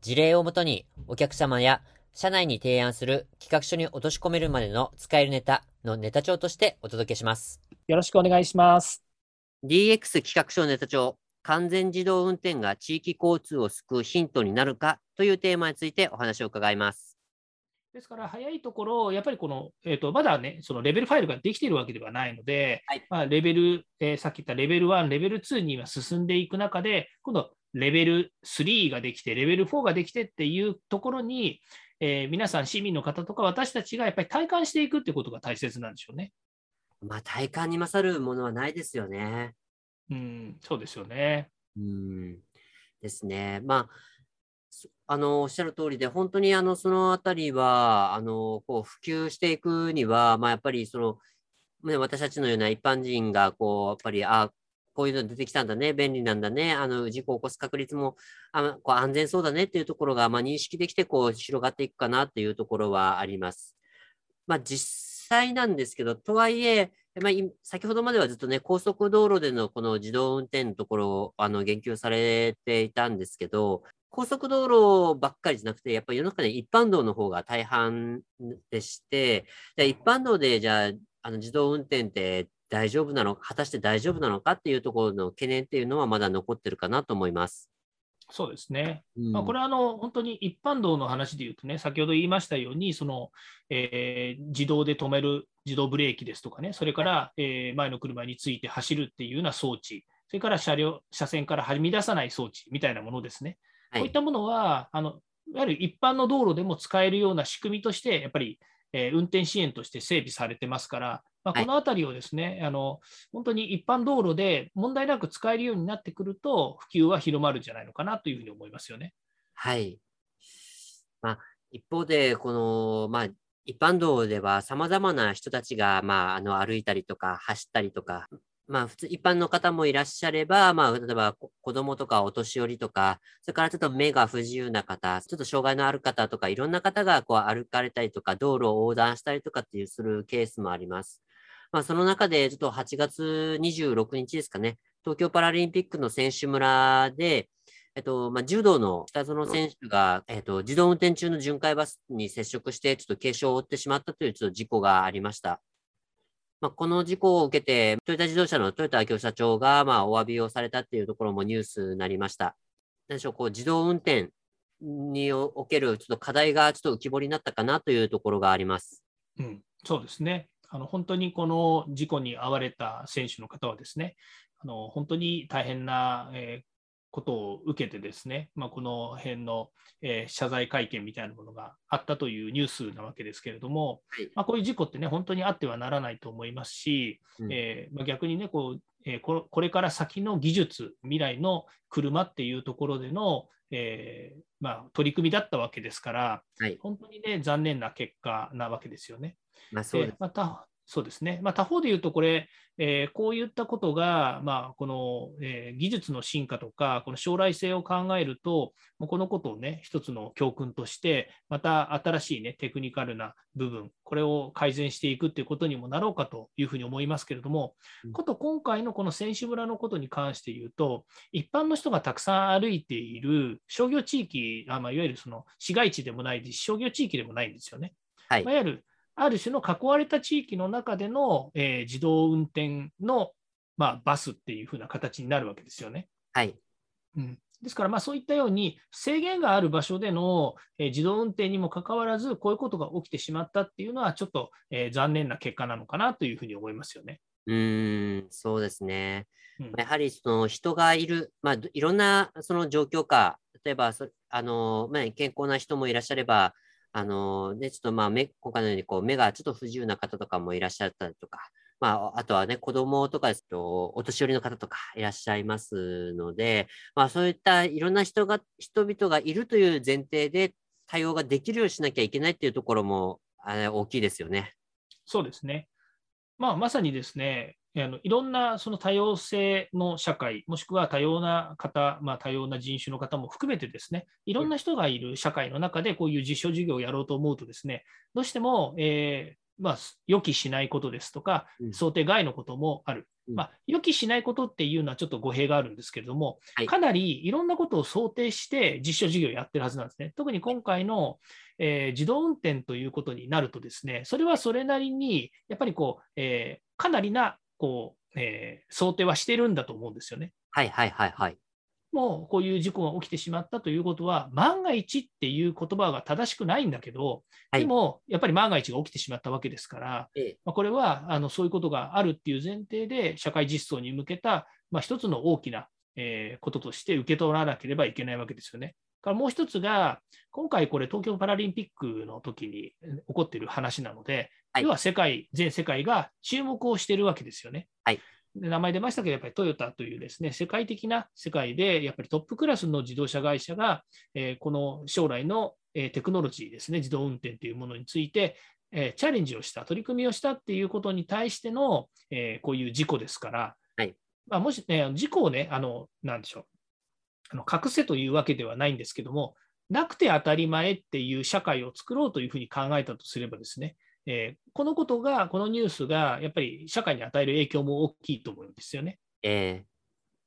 事例をもとにお客様や社内に提案する企画書に落とし込めるまでの使えるネタのネタ帳としてお届けします。よろしくお願いします DX 企画書ネタ帳、完全自動運転が地域交通を救うヒントになるかというテーマについてお話を伺います。ですから早いところやっぱりこの、えー、とまだねそのレベルファイルができているわけではないので、はいまあ、レベル、えーさっき言ったレベル1レベル2には進んでいく中で今度レベル3ができてレベル4ができてっていうところに、えー皆さん市民の方とか私たちがやっぱり体感していくってことが大切なんでしょうね。まあ、体感に勝るものはないですよね。うん、そうですよね。うん。ですね。まあ、そあの、おっしゃる通りで、本当にあの、そのあたりは、あの、こう、普及していくには、まあ、やっぱりその、ね私たちのような一般人が、こう、やっぱり、あ、こういうの出てきたんだね、便利なんだね、あの、事故を起こす確率も、あこう安全そうだねっていうところが、まあ、認識できて、こう、広がっていくかなっていうところはあります。まあ、実際なんですけど、とはいえ、まあ、先ほどまではずっとね、高速道路でのこの自動運転のところをあの言及されていたんですけど、高速道路ばっかりじゃなくて、やっぱり世の中で一般道の方が大半でして、じゃあ一般道でじゃああの自動運転って大丈夫なのか、果たして大丈夫なのかっていうところの懸念っていうのはまだ残ってるかなと思います。そうですね。うんまあ、これはあの本当に一般道の話で言うとね、先ほど言いましたように、そのえー自動で止める自動ブレーキですとかね、それから、えー前の車について走るっていうような装置、それから車両車線からはみ出さない装置みたいなものですね。はいこういったものはあの、いわゆる一般の道路でも使えるような仕組みとして、やっぱり、えー運転支援として整備されてますから、まあ、はいこのあたりをですね、あの本当に一般道路で問題なく使えるようになってくると、普及は広まるんじゃないのかなというふうに思いますよね。はい。まあ、一方で、この、まあ、一般道では様々な人たちが、まあ、あの、歩いたりとか、走ったりとか、まあ、普通、一般の方もいらっしゃれば、まあ、例えば、子供とかお年寄りとか、それからちょっと目が不自由な方、ちょっと障害のある方とか、いろんな方が、こう、歩かれたりとか、道路を横断したりとかっていう、するケースもあります。まあ、その中で、ちょっと8月26日ですかね、東京パラリンピックの選手村で、えっと、まあ、柔道の北園選手が、えっと、自動運転中の巡回バスに接触して、ちょっと軽傷を負ってしまったというちょっと事故がありました。まあ、この事故を受けて、トヨタ自動車の豊田明夫社長が、まあ、お詫びをされたっていうところもニュースになりました。何でしょう、こう、自動運転におけるちょっと課題がちょっと浮き彫りになったかなというところがあります。うん、そうですね。あの本当にこの事故に遭われた選手の方はですね、あの本当に大変な、えーことを受けてですね、まあ、この辺の、えー謝罪会見みたいなものがあったというニュースなわけですけれども、はいまあ、こういう事故ってね、本当にあってはならないと思いますし、うんえーまあ、逆にねこう、えーこ、これから先の技術、未来の車っていうところでの、えーまあ、取り組みだったわけですから、はい本当にね、残念な結果なわけですよね。まあ、そうですで。またそうですね、まあ、他方で言うと、これ、えーこういったことが、まあ、この、えー技術の進化とか、この将来性を考えると、もうこのことをね、一つの教訓として、また新しい、ね、テクニカルな部分、これを改善していくということにもなろうかというふうに思いますけれどもうん、こと今回のこの選手村のことに関して言うと、一般の人がたくさん歩いている商業地域、あまあ、いわゆるその市街地でもないです。し、商業地域でもないんですよね。はい。まあいわゆるある種の囲われた地域の中での、えー自動運転の、まあ、バスっていう風な形になるわけですよね。はい。うん、ですから、まあ、そういったように制限がある場所での、えー自動運転にもかかわらず、こういうことが起きてしまったっていうのは、ちょっと、えー残念な結果なのかなというふうに思いますよね。うーん、そうですね。うんやはりその人がいる、まあ、どいろんなその状況下、例えばそあの、まあ、健康な人もいらっしゃれば、あのでちょっとまあ目今回のようにこう目がちょっと不自由な方とかもいらっしゃったりとか、まあ、あとはね、子供とかですと、お年寄りの方とかいらっしゃいますので、まあ、そういったいろんな人が、人々がいるという前提で対応ができるようにしなきゃいけないっていうところも、あれ大きいですよね。そうですね。まあ、まさにですね、あのいろんなその多様性の社会、もしくは多様な方、まあ、多様な人種の方も含めてですね、いろんな人がいる社会の中でこういう実証授業をやろうと思うとですね、どうしても、えーまあ、予期しないことですとか、想定外のこともある。まあ、予期しないことっていうのはちょっと語弊があるんですけれども、はい、かなりいろんなことを想定して実証授業をやってるはずなんですね。特に今回の、えー、自動運転ということになるとですね、それはそれなりに、やっぱりこう、えー、かなりなこう、えー、想定はしてるんだと思うんですよね。はいはいはいはい。もうこういう事故が起きてしまったということは、万が一っていう言葉が正しくないんだけど、はい、でもやっぱり万が一が起きてしまったわけですから、ええ、まあ、これはあのそういうことがあるっていう前提で、社会実装に向けた、まあ、一つの大きな、えー、こととして受け取らなければいけないわけですよね。からもう一つが、今回これ、東京パラリンピックの時に起こっている話なので、はい、要は世界、全世界が注目をしているわけですよね。はい。名前出ましたけど、やっぱりトヨタというですね、世界的な世界で、やっぱりトップクラスの自動車会社が、えー、この将来の、えー、テクノロジーですね、自動運転というものについて、えー、チャレンジをした、取り組みをしたっていうことに対しての、えこういう事故ですから、はい。まあ、もしね、事故をね、あの、なんでしょう、あの隠せというわけではないんですけども、なくて当たり前っていう社会を作ろうというふうに考えたとすればですね、えー、このことが、このニュースがやっぱり社会に与える影響も大きいと思うんですよね。え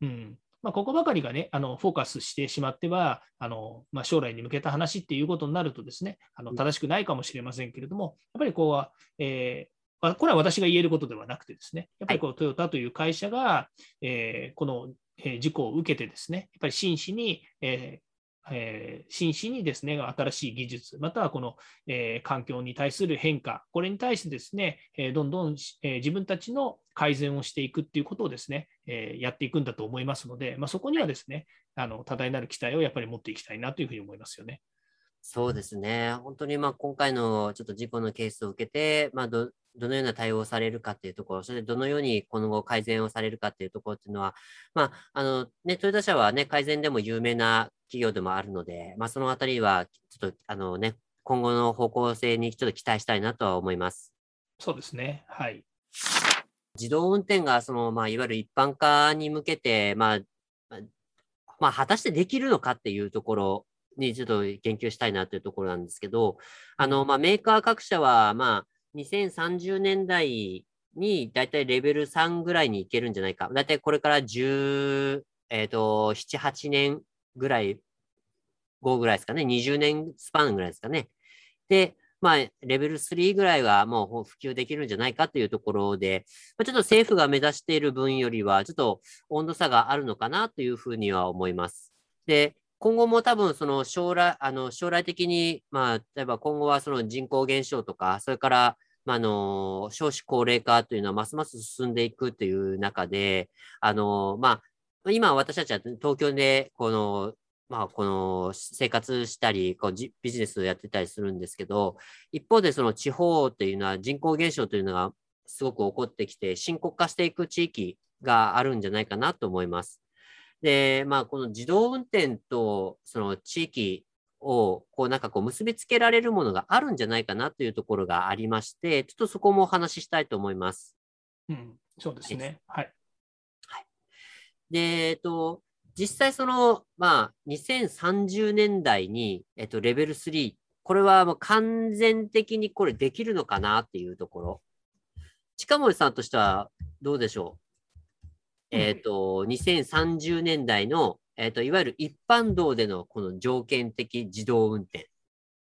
ー、うん。まあ、ここばかりがね、あのフォーカスしてしまっては、あのまあ、将来に向けた話っていうことになるとですね、あの正しくないかもしれませんけれども、やっぱりこうは、えー、これは私が言えることではなくてですね、やっぱりこうトヨタという会社が、えー、この事故を受けてですね、やっぱり真摯に、えー、えー、真摯にですね、新しい技術、またはこの、えー、環境に対する変化、これに対してですね、えー、どんどん、え自分たちの改善をしていくっていうことをですね、えやっていくんだと思いますので、まあ、そこにはですね、あの多大なる期待をやっぱり持っていきたいなというふうに思いますよね。そうですね。本当にまあ今回のちょっと事故のケースを受けて、まあど、どのような対応をされるかっていうところ、それでどのように今後改善をされるかっていうところっていうのは、まあ、あの、ね、トヨタ社はね、改善でも有名な企業でもあるので、まあ、そのあたりは、ちょっと、あのね、今後の方向性にちょっと期待したいなとは思います。そうですね。はい。自動運転が、その、まあ、いわゆる一般化に向けて、まあ、まあ、果たしてできるのかっていうところにちょっと言及したいなというところなんですけど、あの、まあ、メーカー各社は、まあ、2030年代にだいたいレベル3ぐらいに行けるんじゃないか。だいたいこれから10、えっ、ー、と、7、8年ぐらい、5ぐらいですかね。20年スパンぐらいですかね。で、まあ、レベル3ぐらいはもう普及できるんじゃないかというところで、ちょっと政府が目指している分よりは、ちょっと温度差があるのかなというふうには思います。で、今後も多分その将来、あの将来的に、まあ、例えば今後はその人口減少とか、それから、まあ、の少子高齢化というのはますます進んでいくという中で、あのまあ、今私たちは東京でこの、まあ、この生活したりこうビジネスをやってたりするんですけど、一方でその地方っていうのは人口減少というのがすごく起こってきて、深刻化していく地域があるんじゃないかなと思います。で、まあ、この自動運転とその地域をこうなんかこう結びつけられるものがあるんじゃないかなというところがありまして、ちょっとそこもお話ししたいと思います。うん、そうですね。はい。はい、で、えっと、実際その、まあ、2030年代に、えっと、レベル3、これはもう完全的にこれできるのかなっていうところ。近森さんとしてはどうでしょう？えっ、ー、と、2030年代の、えっ、ー、と、いわゆる一般道でのこの条件的自動運転。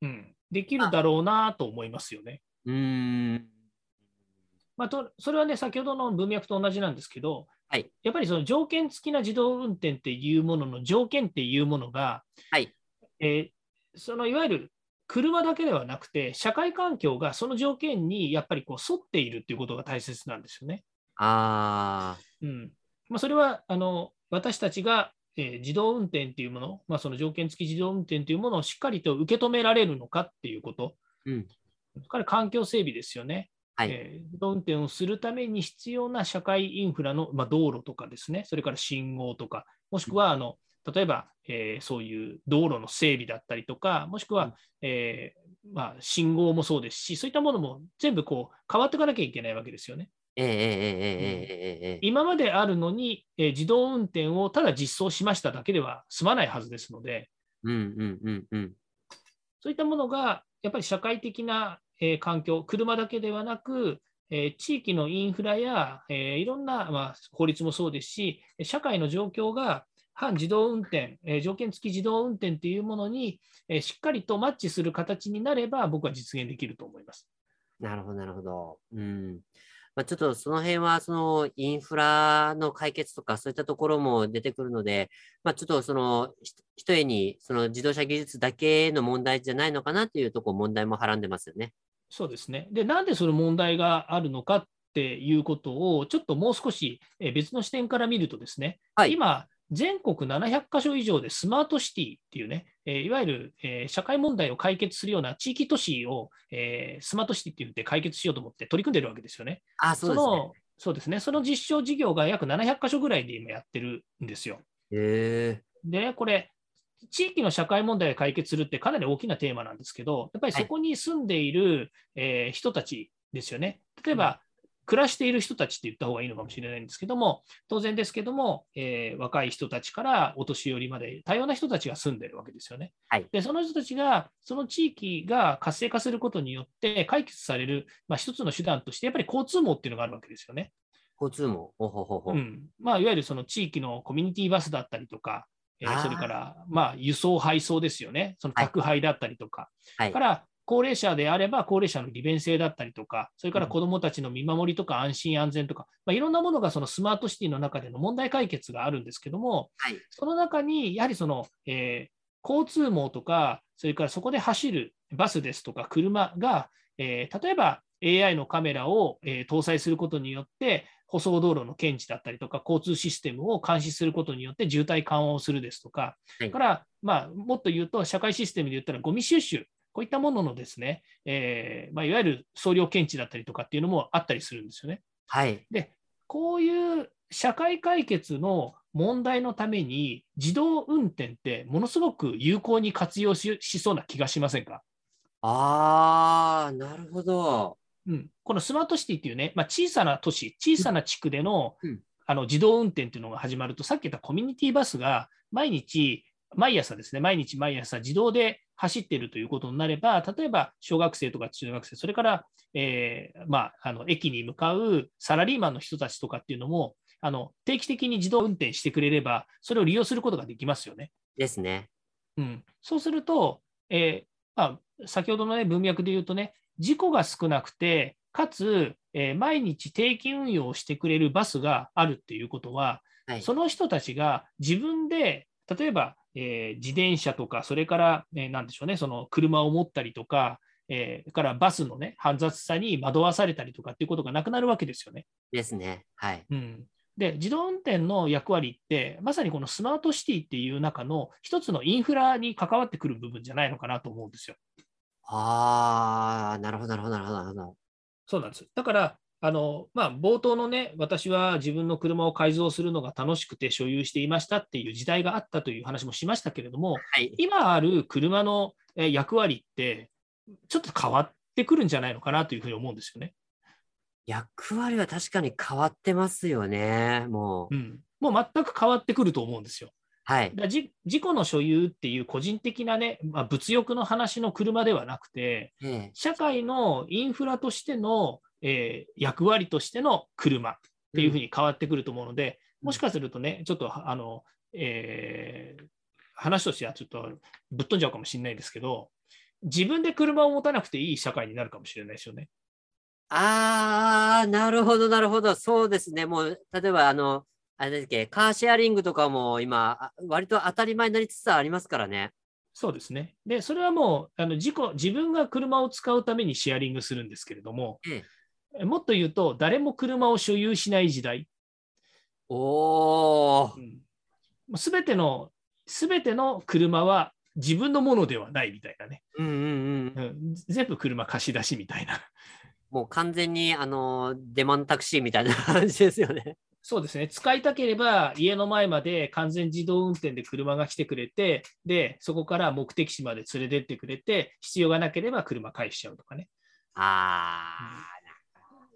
うん、できるだろうなと思いますよね。うん。まあ、とそれはね、先ほどの文脈と同じなんですけど、はい、やっぱりその条件付きな自動運転っていうものの条件っていうものが、はいえー、そのいわゆる車だけではなくて、社会環境がその条件にやっぱりこう沿っているっていうことが大切なんですよね。ああ。うん、まあ、それはあの私たちが、えー、自動運転というもの、まあ、その条件付き自動運転というものをしっかりと受け止められるのかっていうこと、うん、それから環境整備ですよね。はい。えー自動運転をするために必要な社会インフラの、まあ、道路とかですね、それから信号とか、もしくはあの例えば、えーそういう道路の整備だったりとか、もしくは、うん。えーまあ、信号もそうですし、そういったものも全部こう変わっていかなきゃいけないわけですよね。今まであるのに、えー、自動運転をただ実装しましただけでは済まないはずですので、そういったものがやっぱり社会的な、えー、環境、車だけではなく、えー、地域のインフラや、えー、いろんな、まあ、法律もそうですし、社会の状況が反自動運転、えー、条件付き自動運転というものに、えしっかりとマッチする形になれば、僕は実現できると思います。なるほど、なるほど。うん。まあ、ちょっとその辺は、そのインフラの解決とか、そういったところも出てくるので、まあ、ちょっとその、ひひとえに、その自動車技術だけの問題じゃないのかなっていうところ、問題もはらんでますよね。そうですね。で、なんでその問題があるのかっていうことを、ちょっともう少しえー別の視点から見るとですね、はい今、全国700カ所以上でスマートシティっていうね、えーいわゆる、えー社会問題を解決するような地域都市を、えースマートシティって言って解決しようと思って取り組んでるわけですよね。あ、そうですね。のそうですね。その実証事業が約700カ所ぐらいで今やってるんですよ。でね、これ、地域の社会問題を解決するってかなり大きなテーマなんですけど、やっぱりそこに住んでいる、えー人たちですよね。例えば、暮らしている人たちって言った方がいいのかもしれないんですけども、当然ですけども、えー若い人たちからお年寄りまで多様な人たちが住んでるわけですよね。はいで、その人たちが、その地域が活性化することによって解決される、まあ、一つの手段として、やっぱり交通網っていうのがあるわけですよね。交通網。ほほほほ。うんまあ、いわゆるその地域のコミュニティバスだったりとか、えーそれから、まあ、輸送、配送ですよね、その宅配だったりとか、はいから高齢者であれば高齢者の利便性だったりとか、それからうん子どもたちの見守りとか安心安全とか、まあ、いろんなものがそのスマートシティの中での問題解決があるんですけども、はい。その中にやはりその、えー交通網とか、それからそこで走るバスですとか車が、えー例えば AI のカメラを、えー搭載することによって、舗装道路の検知だったりとか、交通システムを監視することによって渋滞緩和をするですとか、はいから、まあ、もっと言うと、社会システムで言ったら、ゴミ収集、こういったもののですね、えーまあ、いわゆる総量検知だったりとかっていうのもあったりするんですよね。はい。で、こういう社会解決の問題のために、自動運転ってものすごく有効に活用ししそうな気がしませんか、ああ、なるほど。うん、このスマートシティっていうね、まあ、小さな都市、小さな地区での,、うんあの自動運転っていうのが始まると、さっき言ったコミュニティバスが毎日、毎朝ですね、毎日毎朝自動で走っているということになれば、例えば小学生とか中学生、それから、えーまあ、あの駅に向かうサラリーマンの人たちとかっていうのも、あの定期的に自動運転してくれれば、それを利用することができますよね。ですね。うん、そうすると、えーまあ、先ほどの、ね、文脈で言うとね、事故が少なくて、かつ、えー毎日定期運用をしてくれるバスがあるっていうことは、はい。その人たちが自分で、例えば、えー自転車とか、それから、えーなんでしょうね、その車を持ったりとか、えーからバスのね、煩雑さに惑わされたりとかっていうことがなくなるわけですよね。ですね。はい。うん、で自動運転の役割って、まさにこのスマートシティっていう中の一つのインフラに関わってくる部分じゃないのかなと思うんですよ。ああ、なるほど、なるほど、なるほど、なるほど。そうなんです。だから、あのまあ、冒頭のね、私は自分の車を改造するのが楽しくて所有していましたっていう時代があったという話もしましたけれども、はい。今ある車のえー役割って、ちょっと変わってくるんじゃないのかなというふうに思うんですよね。役割は確かに変わってますよね。もう。うん、もう全く変わってくると思うんですよ。はい。だじ自己の所有っていう個人的なね、まあ、物欲の話の車ではなくて、ええ社会のインフラとしての、えー役割としての車っていうふうに変わってくると思うので、うんもしかするとね、ちょっとあの、えー話としてはちょっとぶっ飛んじゃうかもしれないですけど、自分で車を持たなくていい社会になるかもしれないですよね。ああ、なるほど、なるほど。そうですね。もう、例えば、あの、あれだっけ、カーシェアリングとかも今、あ割と当たり前になりつつありますからね。そうですね。で、それはもうあの自己、自分が車を使うためにシェアリングするんですけれども、ええもっと言うと、誰も車を所有しない時代、おー。すべての、すべての車は自分のものではないみたいなね、うんうんうん。うん、全部車貸し出しみたいな。もう完全に、あの、デマンタクシーみたいな感じですよね。そうですね。使いたければ、家の前まで完全自動運転で車が来てくれて、で、そこから目的地まで連れてってくれて、必要がなければ車返しちゃうとかね。あ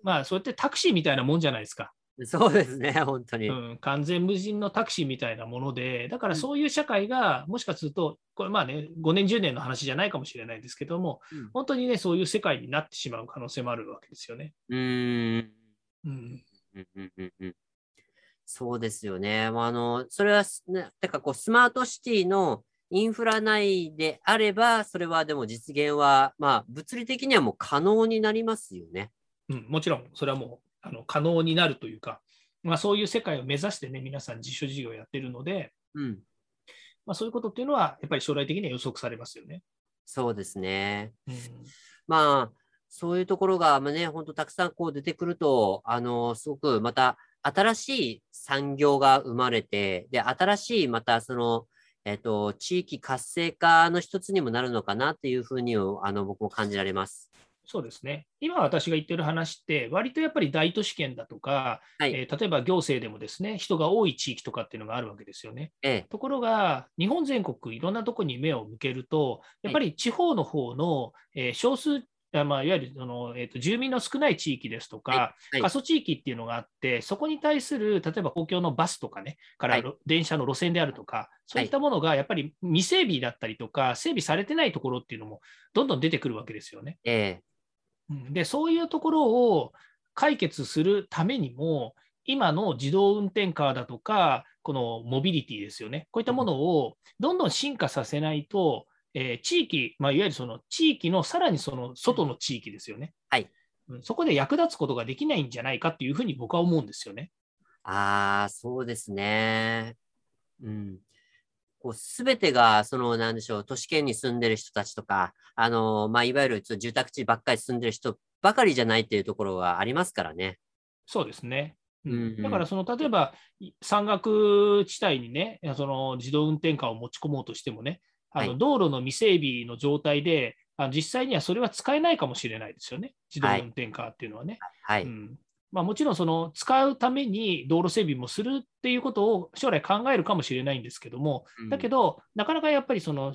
まあ、そうやってタクシーみたいなもんじゃないですか。あ、そうですね、本当に。うん、完全無人のタクシーみたいなもので、だからそういう社会が、もしかすると、これまあね、5年、10年の話じゃないかもしれないですけども、うん本当にね、そういう世界になってしまう可能性もあるわけですよね。うーん。うん、うんうんうんうんそうですよね。まあ、あの、それはす、ね、てかこう、スマートシティのインフラ内であれば、それはでも実現は、まあ、物理的にはもう可能になりますよね。うん、もちろん、それはもうあの可能になるというか、まあ、そういう世界を目指してね、皆さん実証事業をやってるので、うん。まあ、そういうことっていうのは、やっぱり将来的には予測されますよね。そうですね。うんまあ、そういうところが、まあね、本当たくさんこう出てくると、あの、すごくまた新しい産業が生まれて、で、新しいまたその、えっと、地域活性化の一つにもなるのかなっていうふうに、あの、僕も感じられます。そうですね。今私が言ってる話って、割とやっぱり大都市圏だとか、はい。えー例えば行政でもですね、人が多い地域とかっていうのがあるわけですよね。ええ、ところが、日本全国いろんなところに目を向けると、やっぱり地方の方の、えー少数、あまあ、いわゆるその、えーと住民の少ない地域ですとか、はい。過疎地域っていうのがあって、そこに対する、例えば公共のバスとかね、から、はい。電車の路線であるとか、そういったものがやっぱり未整備だったりとか、整備されてないところっていうのもどんどん出てくるわけですよね。えで、そういうところを解決するためにも、今の自動運転カーだとか、このモビリティですよね、こういったものをどんどん進化させないと、えー地域、まあ、いわゆるその地域のさらにその外の地域ですよね、はいうんそこで役立つことができないんじゃないかっていうふうに僕は思うんですよね。ああ、そうですね。うん。こう、すべてが、その、なんでしょう、都市圏に住んでる人たちとか、あの、まあ、いわゆる住宅地ばっかり住んでる人ばかりじゃないっていうところがありますからね。そうですね。うんだからその例えばい山岳地帯にね、その自動運転カーを持ち込もうとしてもね、あのはい道路の未整備の状態で、あの実際にはそれは使えないかもしれないですよね、自動運転カーっていうのはね。はい。うんまあ、もちろんその使うために道路整備もするっていうことを将来考えるかもしれないんですけども、だけど、ど、なかなかやっぱりその、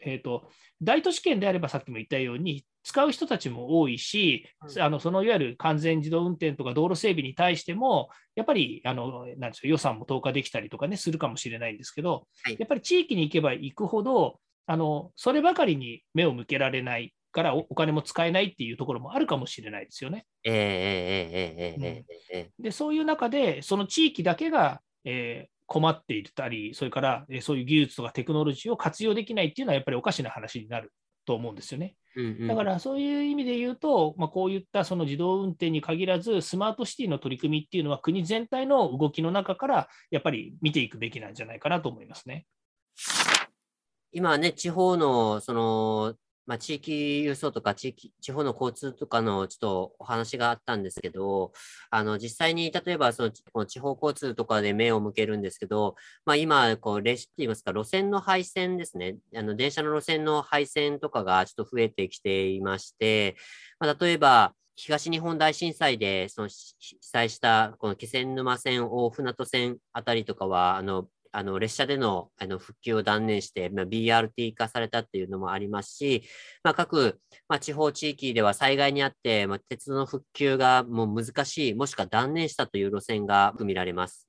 えーと、大都市圏であればさっきも言ったように、使う人たちも多いし、うん。あのそのいわゆる完全自動運転とか道路整備に対しても、やっぱりあのなんでしょう予算も投下できたりとかね、するかもしれないんですけど、はい。やっぱり地域に行けば行くほど、あのそればかりに目を向けられないからお金も使えないっていうところもあるかもしれないですよね。でそういう中でその地域だけが、えー、困っていたりそれから、えー、そういう技術とかテクノロジーを活用できないっていうのはやっぱりおかしな話になると思うんですよね。だからそういう意味で言うと、まあ、こういったその自動運転に限らずスマートシティの取り組みっていうのは国全体の動きの中からやっぱり見ていくべきなんじゃないかなと思いますね。今ね、地方のそのまあ、地域輸送とか地域、地方の交通とかのちょっとお話があったんですけど、あの、実際に、例えばその、地方交通とかで目を向けるんですけど、まあ、今、こう、列車って言いますか、路線の配線ですね。あの、電車の路線の配線とかがちょっと増えてきていまして、まあ、例えば、東日本大震災で、その、被災した、この気仙沼線、大船渡線あたりとかは、あの、あの列車でのあの復旧を断念して、まあ、BRT 化されたっていうのもありますし、まあ、各、まあ、地方地域では災害にあって、まあ、鉄道の復旧がもう難しい、もしくは断念したという路線が見られます。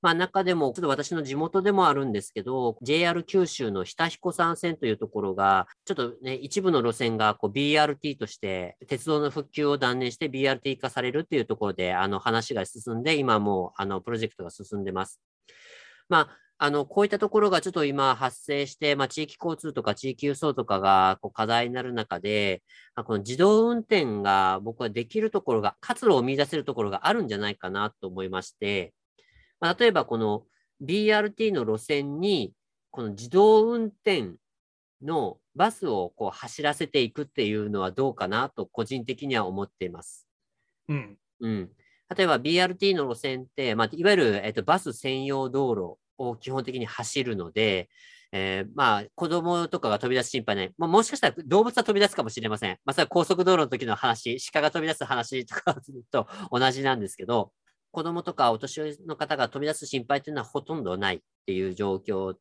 まあ、中でも、ちょっと私の地元でもあるんですけど、JR 九州の日田彦山線というところが、ちょっとね、一部の路線がこう BRT として、鉄道の復旧を断念して BRT 化されるっていうところで、あの話が進んで、今もあのプロジェクトが進んでます。まあ、あの、こういったところがちょっと今発生して、まあ、地域交通とか地域輸送とかがこう課題になる中で、あこの自動運転が僕はできるところが、活路を見出せるところがあるんじゃないかなと思いまして、まあ、例えばこの BRT の路線に、この自動運転のバスをこう走らせていくっていうのはどうかなと個人的には思っています。うん。うん。例えば BRT の路線って、まあ、いわゆる、えっと、バス専用道路を基本的に走るので、えー、まあ、子供とかが飛び出す心配ない。まあ、もしかしたら動物は飛び出すかもしれません。まあ、それは高速道路の時の話、鹿が飛び出す話とかと同じなんですけど、子供とかお年寄りの方が飛び出す心配というのはほとんどないっていう状況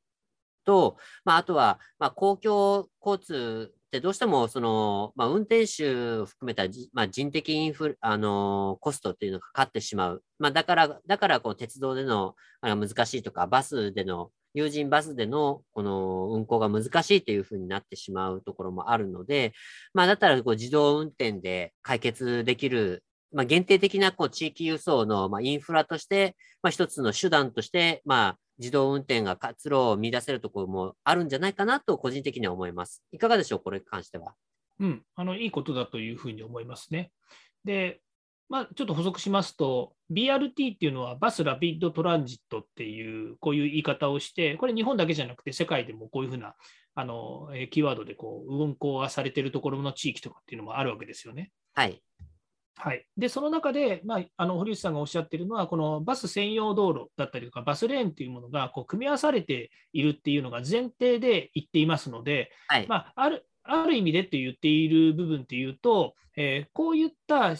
と、まあ、あとは、まあ、公共交通ってどうしてもその、まあ、運転手を含めた、まあ、人的インフあのコストっていうのがかかってしまう。まあ、だから、だからこう鉄道でのあの難しいとか、バスでの友人バスでのこの運行が難しいというふうになってしまうところもあるので、まあ、だったらこう自動運転で解決できる、まあ、限定的なこう地域輸送のまあインフラとして、まあ、一つの手段として、まあ、自動運転が活路を見出せるところもあるんじゃないかなと個人的には思います。いかがでしょう、これに関しては？うん、あのいいことだというふうに思いますね。で、まあ、ちょっと補足しますと、BRT っていうのはバスラピッドトランジットっていう、こういう言い方をして、これ日本だけじゃなくて世界でもこういうふうなあのキーワードでこう運行はされているところの地域とかっていうのもあるわけですよね。はい。はい、でその中で、まあ、あの堀内さんがおっしゃっているのは、このバス専用道路だったりとか、バスレーンというものがこう組み合わされているっていうのが前提で言っていますので、はい、まあ、あるある意味でって言っている部分っていうと、えー、こういった、いわ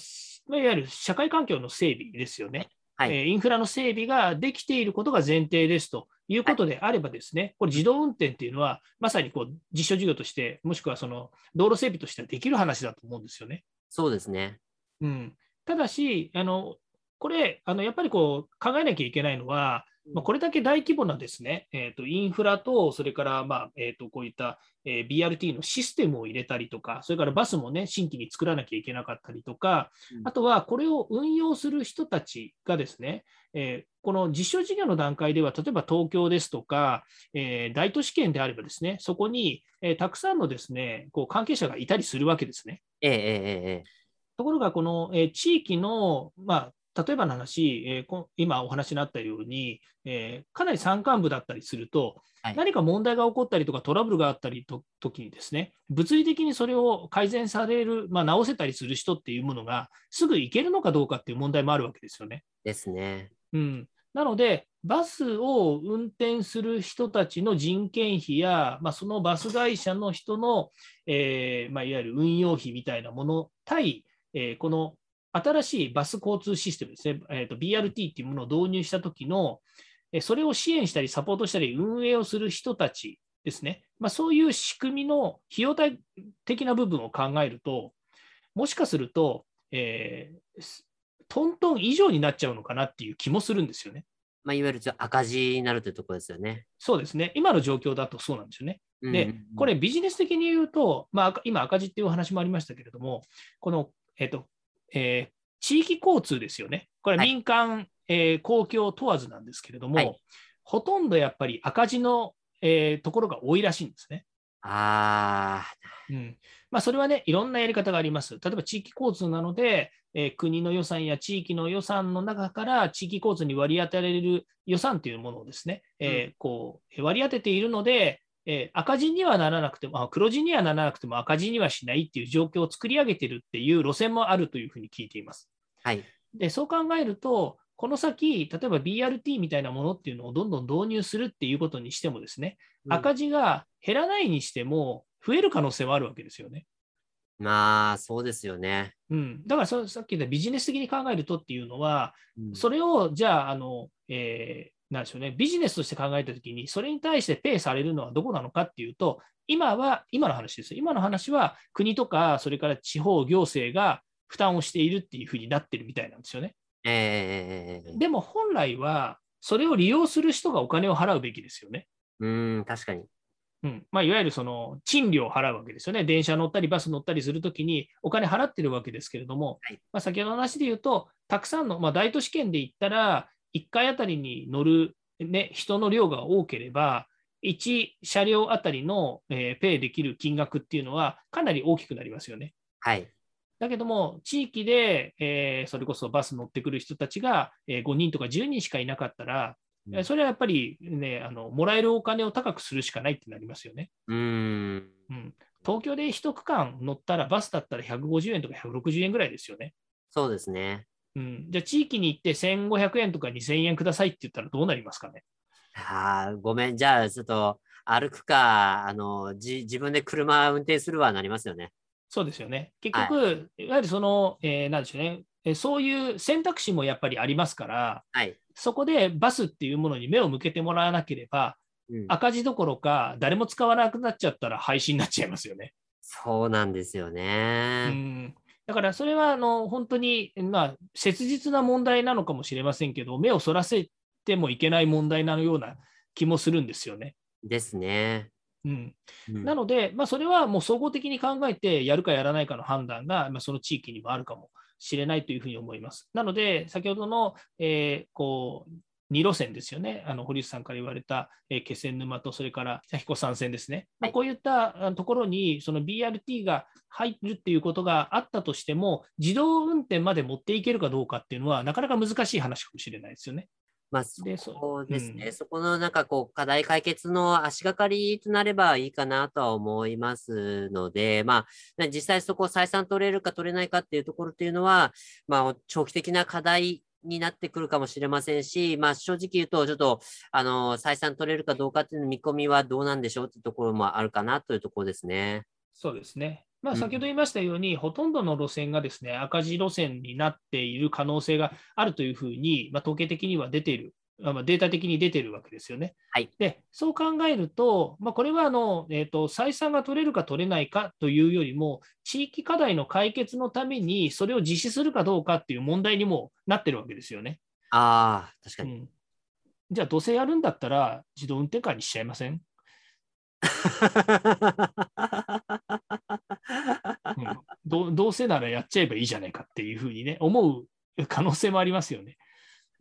ゆる社会環境の整備ですよね、はい、えー、インフラの整備ができていることが前提ですということであれば、ですね、これ、自動運転っていうのは、まさにこう実証事業として、もしくはその道路整備としてはできる話だと思うんですよね。そうですね。うん、ただし、あのこれ、あのやっぱりこう考えなきゃいけないのは、まあ、これだけ大規模なですね、えーと、インフラと、それから、まあえーと、こういった、えー、BRT のシステムを入れたりとか、それからバスもね、新規に作らなきゃいけなかったりとか、うん、あとはこれを運用する人たちがですね、えー、この実証事業の段階では、例えば東京ですとか、えー、大都市圏であればですね、そこに、えー、たくさんのですね、こう関係者がいたりするわけですね。えー、えー、ところが、この、え地域の、まあ、例えばの話、えー、今お話になったように、えー、かなり山間部だったりすると、はい、何か問題が起こったりとかトラブルがあったりと時にですね、物理的にそれを改善される、まあ、直せたりする人っていうものがすぐ行けるのかどうかっていう問題もあるわけですよね。ですね。うん、なので、バスを運転する人たちの人件費や、まあ、そのバス会社の人の、えーまあ、いわゆる運用費みたいなもの対えー、この新しいバス交通システムですね、えーと、BRT っていうものを導入したときの、えそれを支援したり、サポートしたり、運営をする人たちですね、まあ、そういう仕組みの費用的な部分を考えると、もしかすると、えー、トントン以上になっちゃうのかなっていう気もするんですよね。まあ、いわゆる赤字になるというところですよね。そうですね。今の状況だとそうなんですよね。で、これビジネス的に言うと、まあ、今赤字っていうお話もありましたけれども、このえっとえー、地域交通ですよね。これ民間、はい、えー、公共問わずなんですけれども、はい、ほとんどやっぱり赤字の、えー、ところが多いらしいんですね。あうんまあ、それはね、いろんなやり方があります。例えば地域交通なので、えー、国の予算や地域の予算の中から地域交通に割り当てられる予算というものをですね、うん、えー、こう割り当てているので、えー、赤字にはならなくても、黒字にはならなくても赤字にはしないっていう状況を作り上げてるっていう路線もあるというふうに聞いています。はい、でそう考えると、この先、例えば BRT みたいなものっていうのをどんどん導入するっていうことにしてもですね、うん、赤字が減らないにしても増える可能性はあるわけですよね。まあ、そうですよね。うん、だからさっき言ったビジネス的に考えるとっていうのは、うん、それをじゃあ、あのえなんでしょうね、ビジネスとして考えたときに、それに対してペイされるのはどこなのかっていうと、今は、今の話です。今の話は、国とか、それから地方行政が負担をしているっていうふうになってるみたいなんですよね。えー、でも本来は、それを利用する人がお金を払うべきですよね。うん、確かに。うんまあ、いわゆるその賃料を払うわけですよね。電車乗ったりバス乗ったりするときにお金払ってるわけですけれども、はい、まあ、先ほどの話で言うと、たくさんの、まあ、大都市圏で言ったら、1回あたりに乗る、ね、人の量が多ければ、1車両あたりの、えー、ペイできる金額っていうのはかなり大きくなりますよね。はい。だけども、地域で、えー、それこそバス乗ってくる人たちが、えー、5人とか10人しかいなかったら、うん、それはやっぱりねあの、もらえるお金を高くするしかないってなりますよね。うん,、うん。東京で1区間乗ったら、バスだったら150円とか160円ぐらいですよね。そうですね。うん、じゃあ地域に行って1500円とか2000円くださいって言ったらどうなりますかね？あごめん、じゃあちょっと歩くか、あのじ自分で車運転するわなりますよね。そうですよね。結局、はい、いわゆるその、えー、なんでしょうね、えそういう選択肢もやっぱりありますから、はい、そこでバスっていうものに目を向けてもらわなければ、うん、赤字どころか、誰も使わなくなっちゃったら廃止になっちゃいますよね。そうなんですよね。うんだからそれはあの本当に、まあ、切実な問題なのかもしれませんけど、目をそらせてもいけない問題なような気もするんですよね。ですね。うん、なので、まあ、それはもう総合的に考えて、やるかやらないかの判断が、まあ、その地域にもあるかもしれないというふうに思います。なので、先ほどの、えー、こう2路線ですよね、あの堀内さんから言われた、えー、気仙沼と、それから弥彦山線ですね、はい、こういったところにその BRT が入るっていうことがあったとしても、自動運転まで持っていけるかどうかっていうのは、なかなか難しい話かもしれないですよね。まあ、そうですね、うん、そこのなんかこう課題解決の足がかりとなればいいかなとは思いますので、まあ、実際そこを採算取れるか取れないかっていうところっていうのは、まあ、長期的な課題になってくるかもしれませんし、まあ、正直言うと、ちょっと、あの、採算取れるかどうかっていう見込みはどうなんでしょうっていうところもあるかなというところですね。そうですね。まあ、先ほど言いましたように、うん、ほとんどの路線がですね赤字路線になっている可能性があるというふうに、まあ、統計的には出ている、まあ、データ的に出ているわけですよね。はい、でそう考えると、まあ、これはあの、えーと、採算が取れるか取れないかというよりも、地域課題の解決のためにそれを実施するかどうかっていう問題にもなってるわけですよね。ああ、確かに、うん。じゃあ、どうせやるんだったら、自動運転カーにしちゃいません、うん、どどうせならやっちゃえばいいじゃないかっていうふうにね、思う可能性もありますよね。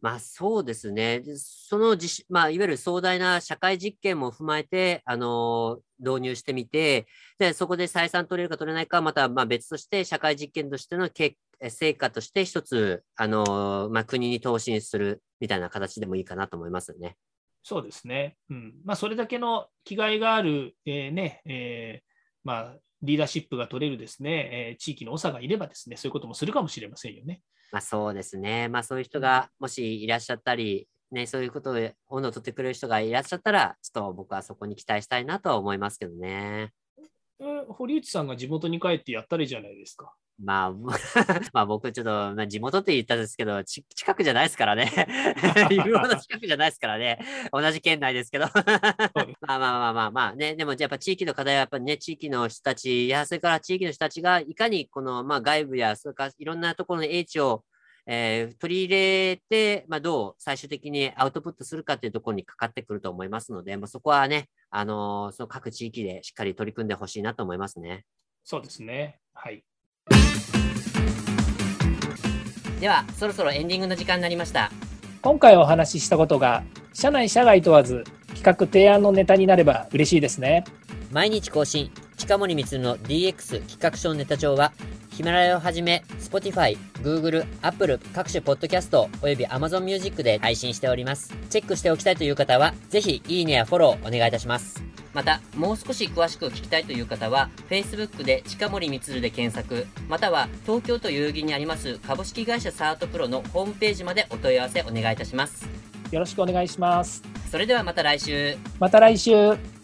まあそうですね。その実、まあ、いわゆる壮大な社会実験も踏まえて、あの導入してみて、でそこで採算取れるか取れないか、またまあ別として社会実験としての結成果として一つ、あのまあ、国に投資するみたいな形でもいいかなと思いますよね。そうですね。うんまあ、それだけの気概がある、えー、ねえー、まあ、リーダーシップが取れるですね、えー、地域の長がいればですね、そういうこともするかもしれませんよね。まあ、そうですね。まあ、そういう人がもしいらっしゃったり、ね、そういうことで温度を取ってくれる人がいらっしゃったら、ちょっと僕はそこに期待したいなとは思いますけどね。え堀内さんが地元に帰ってやったらいいじゃないですか。まあ、まあ僕ちょっと、まあ、地元って言ったんですけど、近くじゃないですからね。言うほど近くじゃないですからね。同じ県内ですけど。まあまあまあまあまあね、でもやっぱ地域の課題はやっぱね、地域の人たち、いや、それから地域の人たちがいかにこの、まあ外部や、それからいろんなところの英知をえー、取り入れて、まあ、どう最終的にアウトプットするかというところにかかってくると思いますので、まあ、そこはね、あのー、その各地域でしっかり取り組んでほしいなと思いますね。そうですね。はい。では、そろそろエンディングの時間になりました。今回お話ししたことが、社内社外問わず、企画提案のネタになれば嬉しいですね。毎日更新、近森光の DX 企画書ネタ帳は、ヒマラヤをはじめ、Spotify、Google、Apple 各種ポッドキャストおよび Amazon Music で配信しております。チェックしておきたいという方は、ぜひいいねやフォローお願いいたします。また、もう少し詳しく聞きたいという方は、Facebook で近森光で検索、または東京都代々木にあります株式会社サートプロのホームページまでお問い合わせお願いいたします。よろしくお願いします。それではまた来週。また来週。